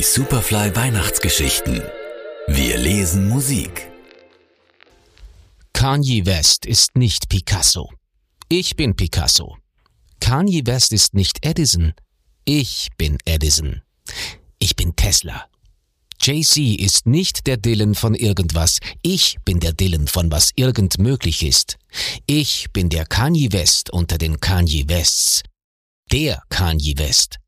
Die Superfly Weihnachtsgeschichten. Wir lesen Musik. Kanye West ist nicht Picasso. Ich bin Picasso. Kanye West ist nicht Edison. Ich bin Edison. Ich bin Tesla. JC ist nicht der Dylan von irgendwas. Ich bin der Dylan von was irgend möglich ist. Ich bin der Kanye West unter den Kanye Wests. Der Kanye West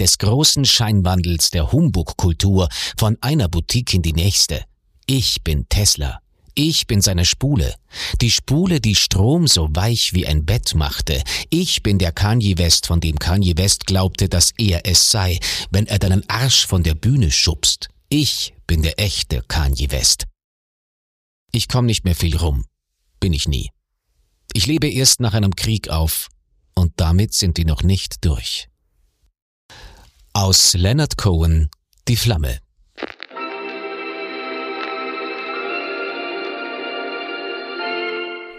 des großen Scheinwandels der Humbug-Kultur von einer Boutique in die nächste. Ich bin Tesla. Ich bin seine Spule. Die Spule, die Strom so weich wie ein Bett machte. Ich bin der Kanye West, von dem Kanye West glaubte, dass er es sei, wenn er deinen Arsch von der Bühne schubst. Ich bin der echte Kanye West. Ich komm nicht mehr viel rum. Bin ich nie. Ich lebe erst nach einem Krieg auf. Und damit sind die noch nicht durch. Aus Leonard Cohen Die Flamme.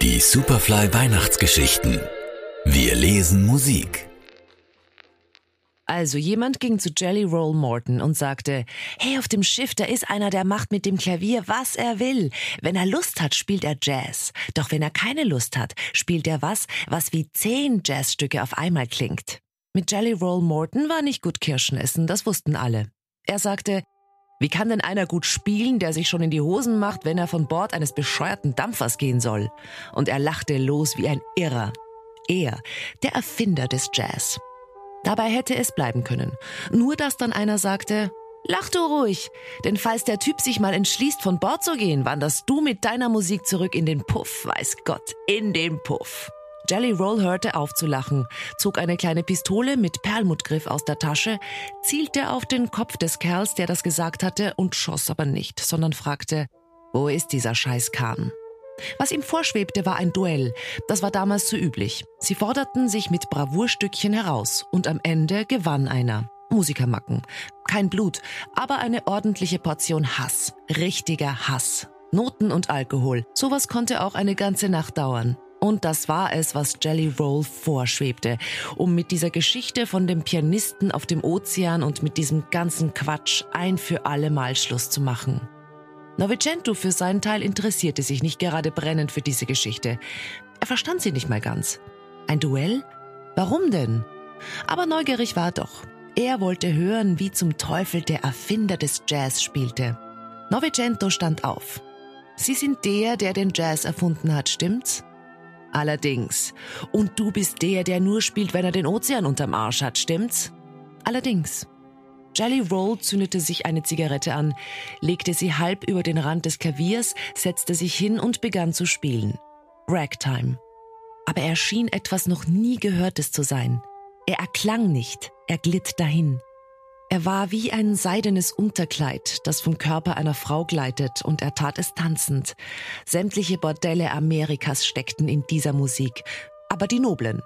Die Superfly Weihnachtsgeschichten. Wir lesen Musik. Also jemand ging zu Jelly Roll Morton und sagte, hey, auf dem Schiff, da ist einer, der macht mit dem Klavier, was er will. Wenn er Lust hat, spielt er Jazz. Doch wenn er keine Lust hat, spielt er was, was wie zehn Jazzstücke auf einmal klingt. Mit Jelly Roll Morton war nicht gut Kirschen essen, das wussten alle. Er sagte, wie kann denn einer gut spielen, der sich schon in die Hosen macht, wenn er von Bord eines bescheuerten Dampfers gehen soll? Und er lachte los wie ein Irrer. Er, der Erfinder des Jazz. Dabei hätte es bleiben können. Nur dass dann einer sagte, Lach du ruhig, denn falls der Typ sich mal entschließt, von Bord zu gehen, wanderst du mit deiner Musik zurück in den Puff, weiß Gott, in den Puff. Jelly Roll hörte auf zu lachen, zog eine kleine Pistole mit Perlmuttgriff aus der Tasche, zielte auf den Kopf des Kerls, der das gesagt hatte, und schoss aber nicht, sondern fragte, wo ist dieser scheiß Kahn? Was ihm vorschwebte, war ein Duell. Das war damals so üblich. Sie forderten sich mit Bravourstückchen heraus und am Ende gewann einer. Musikermacken. Kein Blut, aber eine ordentliche Portion Hass. Richtiger Hass. Noten und Alkohol. Sowas konnte auch eine ganze Nacht dauern. Und das war es, was Jelly Roll vorschwebte, um mit dieser Geschichte von dem Pianisten auf dem Ozean und mit diesem ganzen Quatsch ein für alle Mal Schluss zu machen. Novicento für seinen Teil interessierte sich nicht gerade brennend für diese Geschichte. Er verstand sie nicht mal ganz. Ein Duell? Warum denn? Aber neugierig war er doch. Er wollte hören, wie zum Teufel der Erfinder des Jazz spielte. Novicento stand auf. Sie sind der, der den Jazz erfunden hat, stimmt's? Allerdings. Und du bist der, der nur spielt, wenn er den Ozean unterm Arsch hat, stimmt's? Allerdings. Jelly Roll zündete sich eine Zigarette an, legte sie halb über den Rand des Klaviers, setzte sich hin und begann zu spielen. Ragtime. Aber er schien etwas noch nie Gehörtes zu sein. Er erklang nicht, er glitt dahin. Er war wie ein seidenes Unterkleid, das vom Körper einer Frau gleitet, und er tat es tanzend. Sämtliche Bordelle Amerikas steckten in dieser Musik, aber die noblen.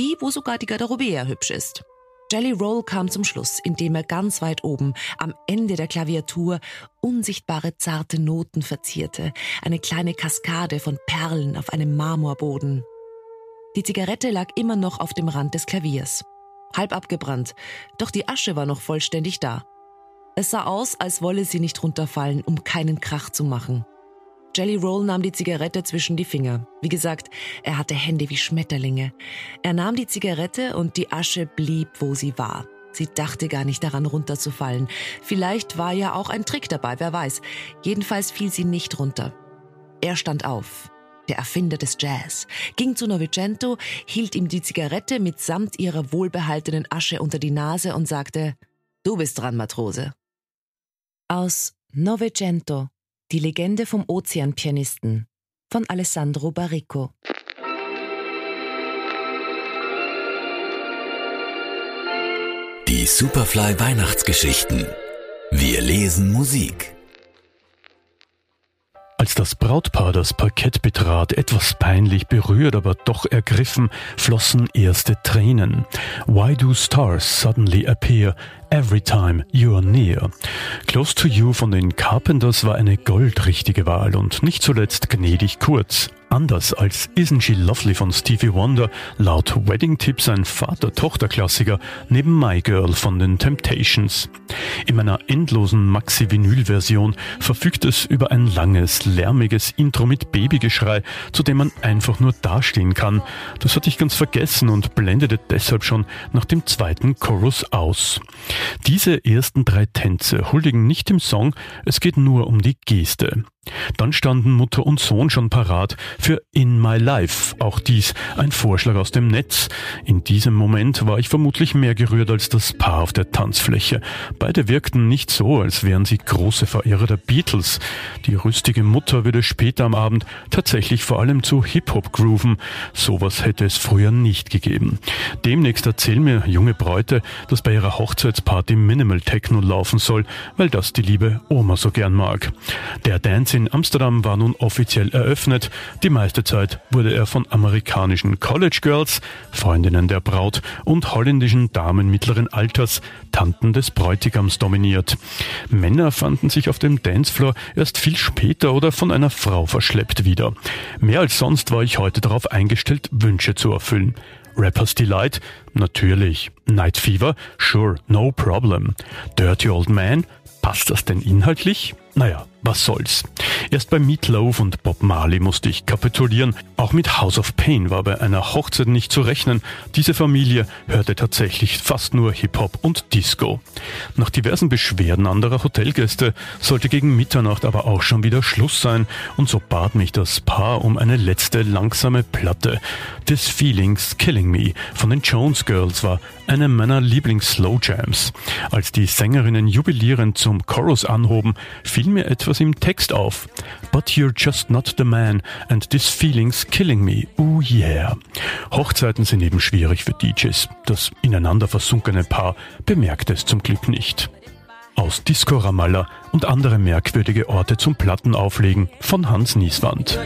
Die, wo sogar die Garderobe eher hübsch ist. Jelly Roll kam zum Schluss, indem er ganz weit oben, am Ende der Klaviatur, unsichtbare zarte Noten verzierte, eine kleine Kaskade von Perlen auf einem Marmorboden. Die Zigarette lag immer noch auf dem Rand des Klaviers halb abgebrannt, doch die Asche war noch vollständig da. Es sah aus, als wolle sie nicht runterfallen, um keinen Krach zu machen. Jelly Roll nahm die Zigarette zwischen die Finger. Wie gesagt, er hatte Hände wie Schmetterlinge. Er nahm die Zigarette und die Asche blieb, wo sie war. Sie dachte gar nicht daran, runterzufallen. Vielleicht war ja auch ein Trick dabei, wer weiß. Jedenfalls fiel sie nicht runter. Er stand auf der Erfinder des Jazz, ging zu Novicento, hielt ihm die Zigarette mitsamt ihrer wohlbehaltenen Asche unter die Nase und sagte, Du bist dran, Matrose. Aus Novecento, die Legende vom Ozeanpianisten von Alessandro Barrico. Die Superfly Weihnachtsgeschichten. Wir lesen Musik. Das Brautpaar das Parkett betrat, etwas peinlich berührt, aber doch ergriffen, flossen erste Tränen. Why do stars suddenly appear Every Time You're Near. Close to You von den Carpenters war eine goldrichtige Wahl und nicht zuletzt gnädig kurz. Anders als Isn't She Lovely von Stevie Wonder, laut Wedding Tips ein Vater-Tochter-Klassiker neben My Girl von den Temptations. In meiner endlosen Maxi-Vinyl-Version verfügt es über ein langes, lärmiges Intro mit Babygeschrei, zu dem man einfach nur dastehen kann. Das hatte ich ganz vergessen und blendete deshalb schon nach dem zweiten Chorus aus. Diese ersten drei Tänze huldigen nicht dem Song, es geht nur um die Geste. Dann standen Mutter und Sohn schon parat für In My Life, auch dies ein Vorschlag aus dem Netz. In diesem Moment war ich vermutlich mehr gerührt als das Paar auf der Tanzfläche. Beide wirkten nicht so, als wären sie große Verehrer der Beatles. Die rüstige Mutter würde später am Abend tatsächlich vor allem zu Hip-Hop grooven. Sowas hätte es früher nicht gegeben. Demnächst erzählen mir junge Bräute, dass bei ihrer Hochzeitsparty Minimal Techno laufen soll, weil das die liebe Oma so gern mag. Der Dance in Amsterdam war nun offiziell eröffnet. Die meiste Zeit wurde er von amerikanischen College Girls, Freundinnen der Braut und holländischen Damen mittleren Alters, Tanten des Bräutigams dominiert. Männer fanden sich auf dem Dancefloor erst viel später oder von einer Frau verschleppt wieder. Mehr als sonst war ich heute darauf eingestellt, Wünsche zu erfüllen. Rapper's Delight? Natürlich. Night Fever? Sure, no problem. Dirty Old Man? Passt das denn inhaltlich? Naja, was soll's. Erst bei Meatloaf und Bob Marley musste ich kapitulieren. Auch mit House of Pain war bei einer Hochzeit nicht zu rechnen. Diese Familie hörte tatsächlich fast nur Hip-Hop und Disco. Nach diversen Beschwerden anderer Hotelgäste sollte gegen Mitternacht aber auch schon wieder Schluss sein und so bat mich das Paar um eine letzte langsame Platte. This Feelings Killing Me von den Jones Girls war eine meiner Lieblings-Slow-Jams. Als die Sängerinnen jubilierend zum Chorus anhoben, fiel mir etwas im Text auf. But you're just not the man and this feeling's killing me. Oh yeah. Hochzeiten sind eben schwierig für DJs. Das ineinander versunkene Paar bemerkt es zum Glück nicht. Aus Disco Ramallah und andere merkwürdige Orte zum Plattenauflegen von Hans Nieswand.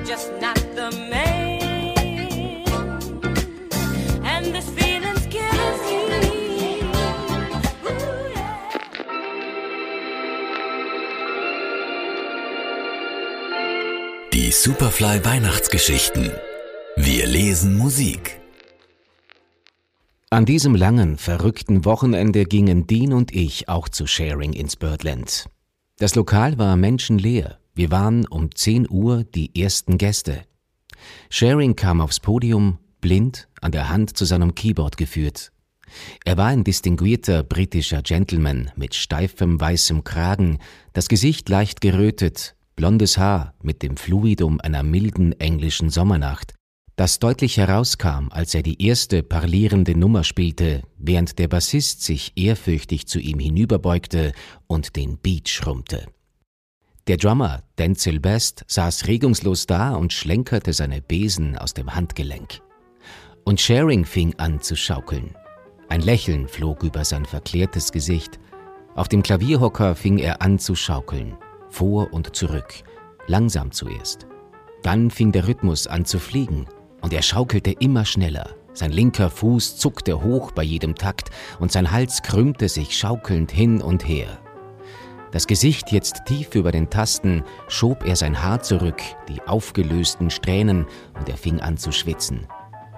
Die Superfly Weihnachtsgeschichten. Wir lesen Musik. An diesem langen, verrückten Wochenende gingen Dean und ich auch zu Sharing ins Birdland. Das Lokal war menschenleer. Wir waren um 10 Uhr die ersten Gäste. Sharing kam aufs Podium, blind, an der Hand zu seinem Keyboard geführt. Er war ein distinguierter britischer Gentleman mit steifem weißem Kragen, das Gesicht leicht gerötet, blondes Haar mit dem Fluidum einer milden englischen Sommernacht, das deutlich herauskam, als er die erste parlierende Nummer spielte, während der Bassist sich ehrfürchtig zu ihm hinüberbeugte und den Beat schrummte. Der Drummer, Denzel Best, saß regungslos da und schlenkerte seine Besen aus dem Handgelenk. Und Sharing fing an zu schaukeln. Ein Lächeln flog über sein verklärtes Gesicht. Auf dem Klavierhocker fing er an zu schaukeln vor und zurück, langsam zuerst. Dann fing der Rhythmus an zu fliegen und er schaukelte immer schneller. Sein linker Fuß zuckte hoch bei jedem Takt und sein Hals krümmte sich schaukelnd hin und her. Das Gesicht jetzt tief über den Tasten, schob er sein Haar zurück, die aufgelösten Strähnen, und er fing an zu schwitzen.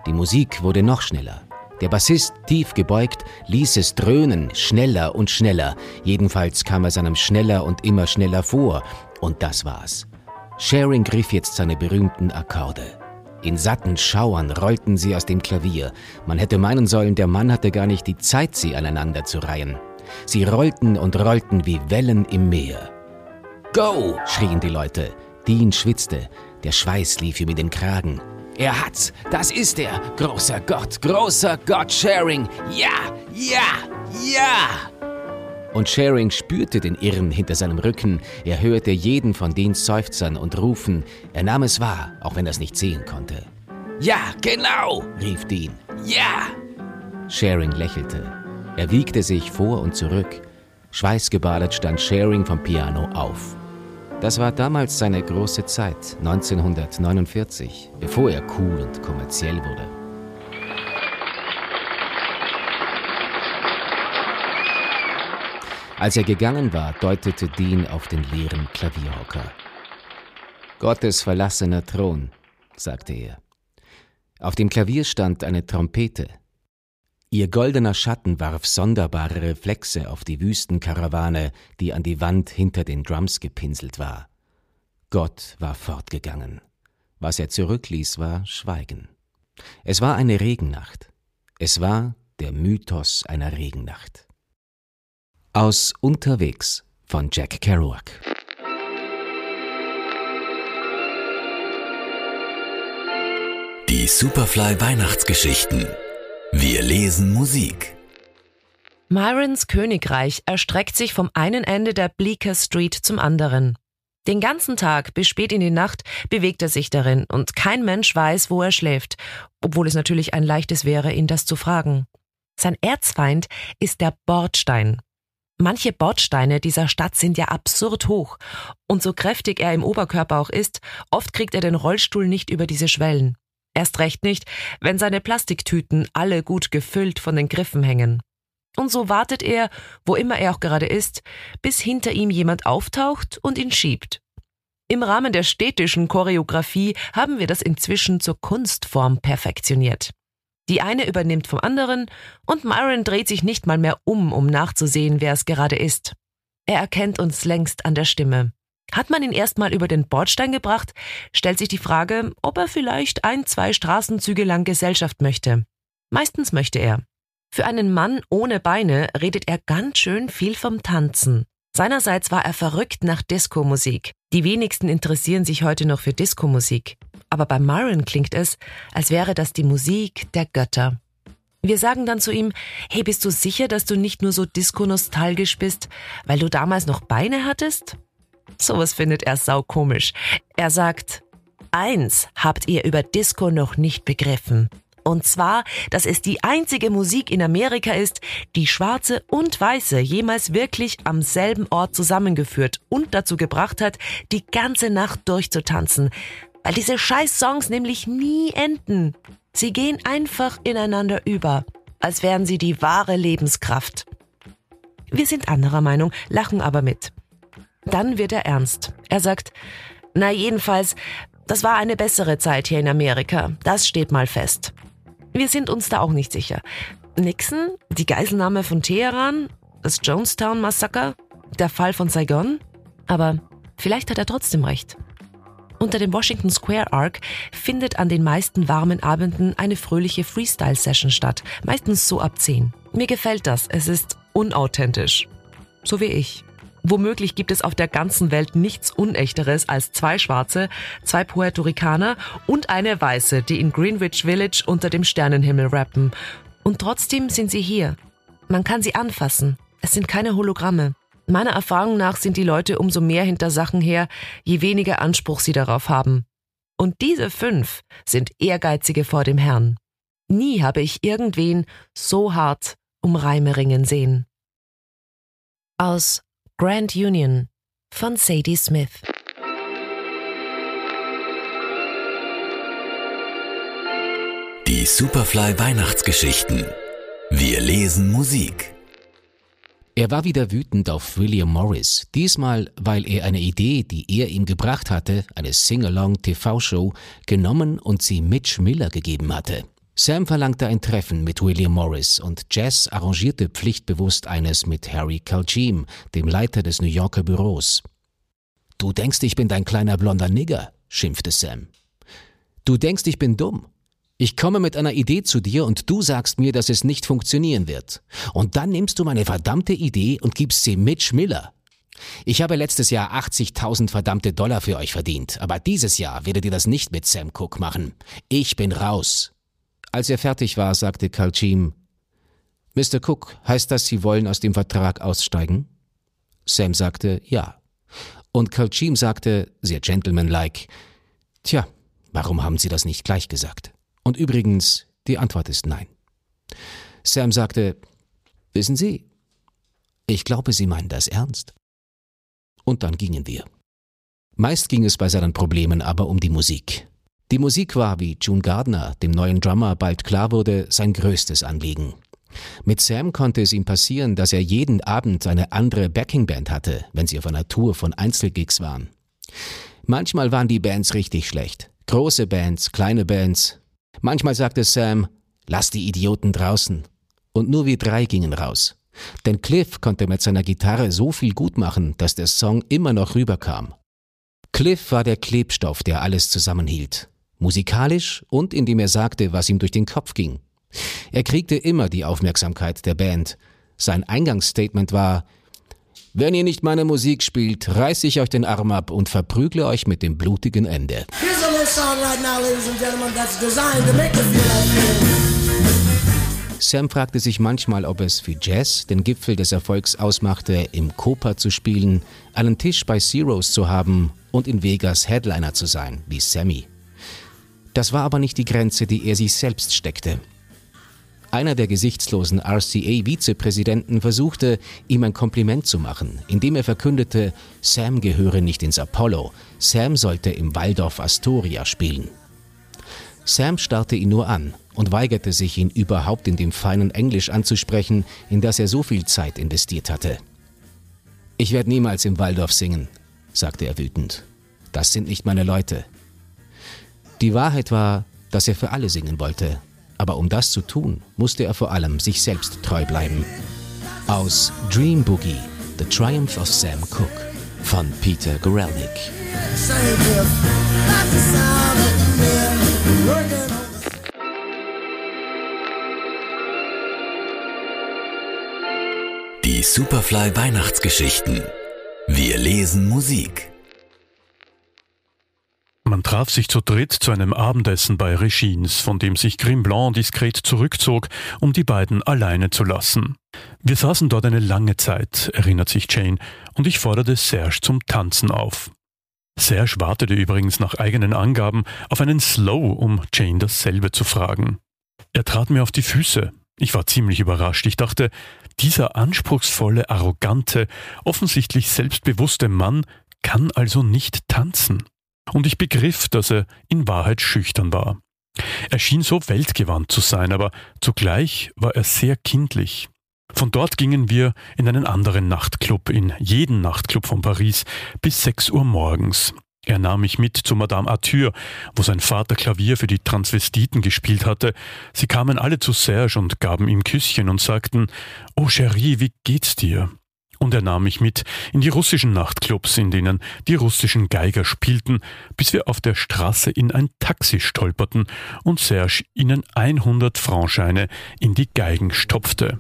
Die Musik wurde noch schneller. Der Bassist, tief gebeugt, ließ es dröhnen, schneller und schneller. Jedenfalls kam er seinem schneller und immer schneller vor. Und das war's. Sharing griff jetzt seine berühmten Akkorde. In satten Schauern rollten sie aus dem Klavier. Man hätte meinen sollen, der Mann hatte gar nicht die Zeit, sie aneinander zu reihen. Sie rollten und rollten wie Wellen im Meer. Go! schrien die Leute. Dean schwitzte. Der Schweiß lief ihm in den Kragen. Er hat's. Das ist er. Großer Gott, großer Gott, Sharing. Ja, ja, ja. Und Sharing spürte den Irren hinter seinem Rücken. Er hörte jeden von den Seufzern und Rufen. Er nahm es wahr, auch wenn er es nicht sehen konnte. Ja, genau, rief Dean. Ja. Sharing lächelte. Er wiegte sich vor und zurück. Schweißgebadet stand Sharing vom Piano auf. Das war damals seine große Zeit, 1949, bevor er cool und kommerziell wurde. Als er gegangen war, deutete Dean auf den leeren Klavierhocker. Gottes verlassener Thron, sagte er. Auf dem Klavier stand eine Trompete. Ihr goldener Schatten warf sonderbare Reflexe auf die Wüstenkarawane, die an die Wand hinter den Drums gepinselt war. Gott war fortgegangen. Was er zurückließ, war Schweigen. Es war eine Regennacht. Es war der Mythos einer Regennacht. Aus Unterwegs von Jack Kerouac. Die Superfly Weihnachtsgeschichten. Wir lesen Musik. Myrons Königreich erstreckt sich vom einen Ende der Bleecker Street zum anderen. Den ganzen Tag bis spät in die Nacht bewegt er sich darin und kein Mensch weiß, wo er schläft, obwohl es natürlich ein leichtes wäre, ihn das zu fragen. Sein Erzfeind ist der Bordstein. Manche Bordsteine dieser Stadt sind ja absurd hoch, und so kräftig er im Oberkörper auch ist, oft kriegt er den Rollstuhl nicht über diese Schwellen. Erst recht nicht, wenn seine Plastiktüten alle gut gefüllt von den Griffen hängen. Und so wartet er, wo immer er auch gerade ist, bis hinter ihm jemand auftaucht und ihn schiebt. Im Rahmen der städtischen Choreografie haben wir das inzwischen zur Kunstform perfektioniert. Die eine übernimmt vom anderen und Myron dreht sich nicht mal mehr um, um nachzusehen, wer es gerade ist. Er erkennt uns längst an der Stimme. Hat man ihn erstmal über den Bordstein gebracht, stellt sich die Frage, ob er vielleicht ein, zwei Straßenzüge lang Gesellschaft möchte. Meistens möchte er. Für einen Mann ohne Beine redet er ganz schön viel vom Tanzen. Seinerseits war er verrückt nach Diskomusik. Die wenigsten interessieren sich heute noch für Diskomusik. Aber bei Myron klingt es, als wäre das die Musik der Götter. Wir sagen dann zu ihm, hey, bist du sicher, dass du nicht nur so disco-nostalgisch bist, weil du damals noch Beine hattest? Sowas findet er saukomisch. Er sagt, eins habt ihr über Disco noch nicht begriffen. Und zwar, dass es die einzige Musik in Amerika ist, die Schwarze und Weiße jemals wirklich am selben Ort zusammengeführt und dazu gebracht hat, die ganze Nacht durchzutanzen. Weil diese scheiß Songs nämlich nie enden. Sie gehen einfach ineinander über, als wären sie die wahre Lebenskraft. Wir sind anderer Meinung, lachen aber mit. Dann wird er ernst. Er sagt, na jedenfalls, das war eine bessere Zeit hier in Amerika. Das steht mal fest. Wir sind uns da auch nicht sicher. Nixon, die Geiselnahme von Teheran, das Jonestown-Massaker, der Fall von Saigon? Aber vielleicht hat er trotzdem recht. Unter dem Washington Square Arc findet an den meisten warmen Abenden eine fröhliche Freestyle-Session statt, meistens so ab 10. Mir gefällt das, es ist unauthentisch. So wie ich. Womöglich gibt es auf der ganzen Welt nichts Unechteres als zwei Schwarze, zwei Puerto Ricaner und eine Weiße, die in Greenwich Village unter dem Sternenhimmel rappen. Und trotzdem sind sie hier. Man kann sie anfassen. Es sind keine Hologramme. Meiner Erfahrung nach sind die Leute umso mehr hinter Sachen her, je weniger Anspruch sie darauf haben. Und diese fünf sind Ehrgeizige vor dem Herrn. Nie habe ich irgendwen so hart um Reime ringen sehen. Aus Grand Union von Sadie Smith. Die Superfly Weihnachtsgeschichten. Wir lesen Musik. Er war wieder wütend auf William Morris, diesmal weil er eine Idee, die er ihm gebracht hatte, eine Sing-Along-TV-Show, genommen und sie Mitch Miller gegeben hatte. Sam verlangte ein Treffen mit William Morris und Jess arrangierte pflichtbewusst eines mit Harry Kalchim, dem Leiter des New Yorker Büros. Du denkst, ich bin dein kleiner blonder Nigger, schimpfte Sam. Du denkst, ich bin dumm. Ich komme mit einer Idee zu dir und du sagst mir, dass es nicht funktionieren wird. Und dann nimmst du meine verdammte Idee und gibst sie Mitch Miller. Ich habe letztes Jahr 80.000 verdammte Dollar für euch verdient, aber dieses Jahr werdet ihr das nicht mit Sam Cook machen. Ich bin raus. Als er fertig war, sagte Kalchim, Mr. Cook, heißt das, Sie wollen aus dem Vertrag aussteigen? Sam sagte, ja. Und Kalchim sagte, sehr gentlemanlike, Tja, warum haben Sie das nicht gleich gesagt? Und übrigens, die Antwort ist nein. Sam sagte, Wissen Sie, ich glaube, Sie meinen das ernst. Und dann gingen wir. Meist ging es bei seinen Problemen aber um die Musik. Die Musik war, wie June Gardner, dem neuen Drummer, bald klar wurde, sein größtes Anliegen. Mit Sam konnte es ihm passieren, dass er jeden Abend eine andere Backingband hatte, wenn sie auf einer Tour von Einzelgigs waren. Manchmal waren die Bands richtig schlecht. Große Bands, kleine Bands. Manchmal sagte Sam, lass die Idioten draußen. Und nur wir drei gingen raus. Denn Cliff konnte mit seiner Gitarre so viel gut machen, dass der Song immer noch rüberkam. Cliff war der Klebstoff, der alles zusammenhielt. Musikalisch und indem er sagte, was ihm durch den Kopf ging. Er kriegte immer die Aufmerksamkeit der Band. Sein Eingangsstatement war, wenn ihr nicht meine Musik spielt, reiß ich euch den Arm ab und verprügle euch mit dem blutigen Ende. Sam fragte sich manchmal, ob es für Jazz den Gipfel des Erfolgs ausmachte, im Copa zu spielen, einen Tisch bei Zeros zu haben und in Vegas Headliner zu sein, wie Sammy. Das war aber nicht die Grenze, die er sich selbst steckte. Einer der gesichtslosen RCA-Vizepräsidenten versuchte, ihm ein Kompliment zu machen, indem er verkündete, Sam gehöre nicht ins Apollo, Sam sollte im Waldorf Astoria spielen. Sam starrte ihn nur an und weigerte sich, ihn überhaupt in dem feinen Englisch anzusprechen, in das er so viel Zeit investiert hatte. Ich werde niemals im Waldorf singen, sagte er wütend. Das sind nicht meine Leute. Die Wahrheit war, dass er für alle singen wollte, aber um das zu tun, musste er vor allem sich selbst treu bleiben. Aus Dream Boogie, The Triumph of Sam Cooke von Peter Gorelnik. Die Superfly Weihnachtsgeschichten. Wir lesen Musik. Man traf sich zu dritt zu einem Abendessen bei Regines, von dem sich Grim Blanc diskret zurückzog, um die beiden alleine zu lassen. Wir saßen dort eine lange Zeit, erinnert sich Jane, und ich forderte Serge zum Tanzen auf. Serge wartete übrigens nach eigenen Angaben auf einen Slow, um Jane dasselbe zu fragen. Er trat mir auf die Füße. Ich war ziemlich überrascht. Ich dachte, dieser anspruchsvolle, arrogante, offensichtlich selbstbewusste Mann kann also nicht tanzen und ich begriff, dass er in Wahrheit schüchtern war. Er schien so weltgewandt zu sein, aber zugleich war er sehr kindlich. Von dort gingen wir in einen anderen Nachtclub, in jeden Nachtclub von Paris, bis sechs Uhr morgens. Er nahm mich mit zu Madame Arthur, wo sein Vater Klavier für die Transvestiten gespielt hatte. Sie kamen alle zu Serge und gaben ihm Küsschen und sagten, Oh Cherie, wie geht's dir? Und er nahm mich mit in die russischen Nachtclubs, in denen die russischen Geiger spielten, bis wir auf der Straße in ein Taxi stolperten und Serge ihnen 100 Franscheine in die Geigen stopfte.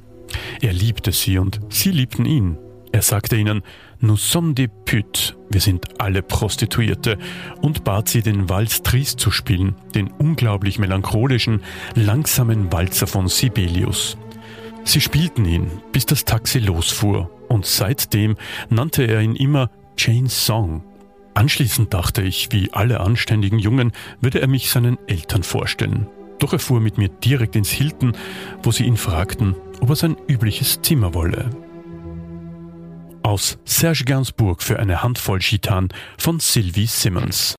Er liebte sie und sie liebten ihn. Er sagte ihnen, Nous sommes des putes, wir sind alle Prostituierte, und bat sie, den Walz Trist zu spielen, den unglaublich melancholischen, langsamen Walzer von Sibelius. Sie spielten ihn, bis das Taxi losfuhr, und seitdem nannte er ihn immer Jane's Song. Anschließend dachte ich, wie alle anständigen Jungen, würde er mich seinen Eltern vorstellen. Doch er fuhr mit mir direkt ins Hilton, wo sie ihn fragten, ob er sein übliches Zimmer wolle. Aus Serge Gainsbourg für eine Handvoll Gitan von Sylvie Simmons.